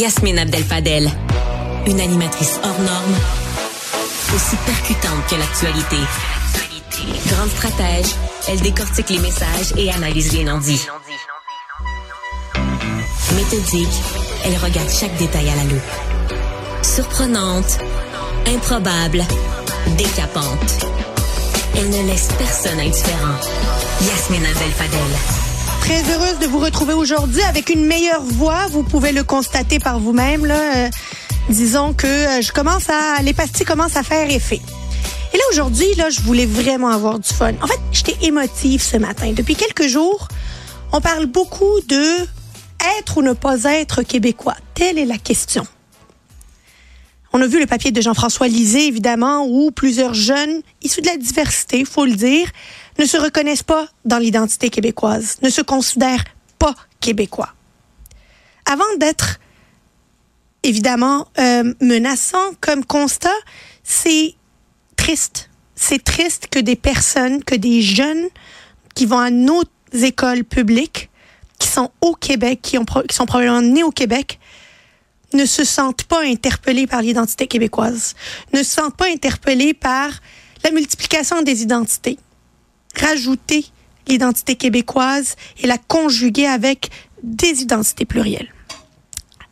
Yasmine Abdel-Fadel, une animatrice hors norme, aussi percutante que l'actualité. Grande stratège, elle décortique les messages et analyse les non-dits. Méthodique, elle regarde chaque détail à la loupe. Surprenante, improbable, décapante. Elle ne laisse personne indifférent. Yasmine Abdel-Fadel. Très heureuse de vous retrouver aujourd'hui avec une meilleure voix. Vous pouvez le constater par vous-même. Là. Euh, disons que euh, je commence à les pastilles commencent à faire effet. Et là aujourd'hui, là, je voulais vraiment avoir du fun. En fait, j'étais émotive ce matin. Depuis quelques jours, on parle beaucoup de être ou ne pas être québécois. Telle est la question. On a vu le papier de Jean-François Lisée, évidemment, où plusieurs jeunes issus de la diversité, faut le dire, ne se reconnaissent pas dans l'identité québécoise, ne se considèrent pas québécois. Avant d'être évidemment euh, menaçant comme constat, c'est triste. C'est triste que des personnes, que des jeunes qui vont à nos écoles publiques, qui sont au Québec, qui, ont, qui sont probablement nés au Québec, ne se sentent pas interpellés par l'identité québécoise, ne se sentent pas interpellés par la multiplication des identités rajouter l'identité québécoise et la conjuguer avec des identités plurielles.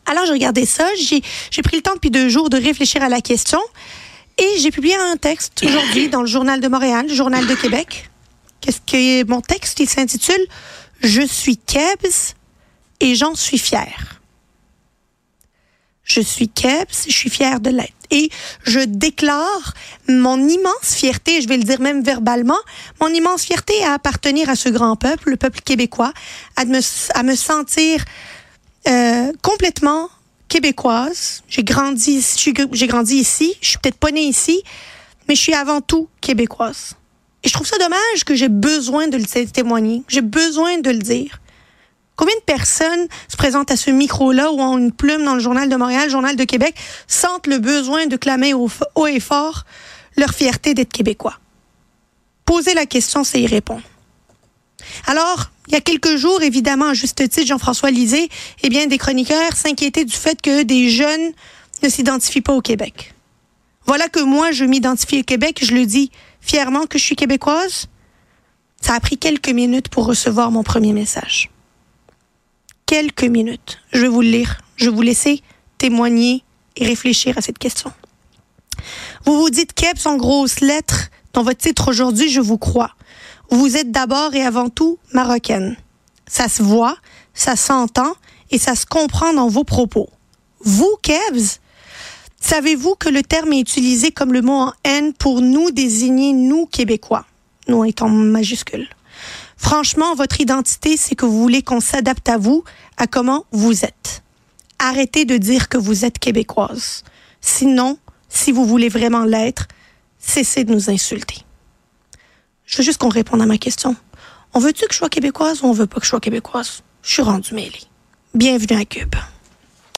Alors, j'ai regardé ça, j'ai pris le temps depuis deux jours de réfléchir à la question et j'ai publié un texte aujourd'hui dans le Journal de Montréal, le Journal de Québec. Qu'est-ce que mon texte? Il s'intitule Je suis Kebs et j'en suis fier. Je suis Kebs, je suis fier de l'être et je déclare mon immense fierté, je vais le dire même verbalement, mon immense fierté à appartenir à ce grand peuple, le peuple québécois, à me, à me sentir euh, complètement québécoise. J'ai grandi, j'ai grandi ici, je suis peut-être pas née ici, mais je suis avant tout québécoise. Et je trouve ça dommage que j'ai besoin de le témoigner, j'ai besoin de le dire. Combien de personnes se présentent à ce micro-là ou ont une plume dans le Journal de Montréal, le Journal de Québec, sentent le besoin de clamer haut, et fort leur fierté d'être québécois? Poser la question, c'est y répondre. Alors, il y a quelques jours, évidemment, à juste titre, Jean-François Lisée et bien des chroniqueurs s'inquiétaient du fait que des jeunes ne s'identifient pas au Québec. Voilà que moi, je m'identifie au Québec, je le dis fièrement que je suis québécoise. Ça a pris quelques minutes pour recevoir mon premier message quelques minutes. Je vais vous le lire. Je vais vous laisser témoigner et réfléchir à cette question. Vous vous dites Keps en grosses lettres dans votre titre aujourd'hui, je vous crois. Vous êtes d'abord et avant tout marocaine. Ça se voit, ça s'entend et ça se comprend dans vos propos. Vous, Kebs, savez-vous que le terme est utilisé comme le mot en N pour nous désigner nous Québécois, nous étant majuscule. Franchement, votre identité, c'est que vous voulez qu'on s'adapte à vous, à comment vous êtes. Arrêtez de dire que vous êtes québécoise. Sinon, si vous voulez vraiment l'être, cessez de nous insulter. Je veux juste qu'on réponde à ma question. On veut-tu que je sois québécoise ou on veut pas que je sois québécoise? Je suis rendue mêlée. Bienvenue à Cube.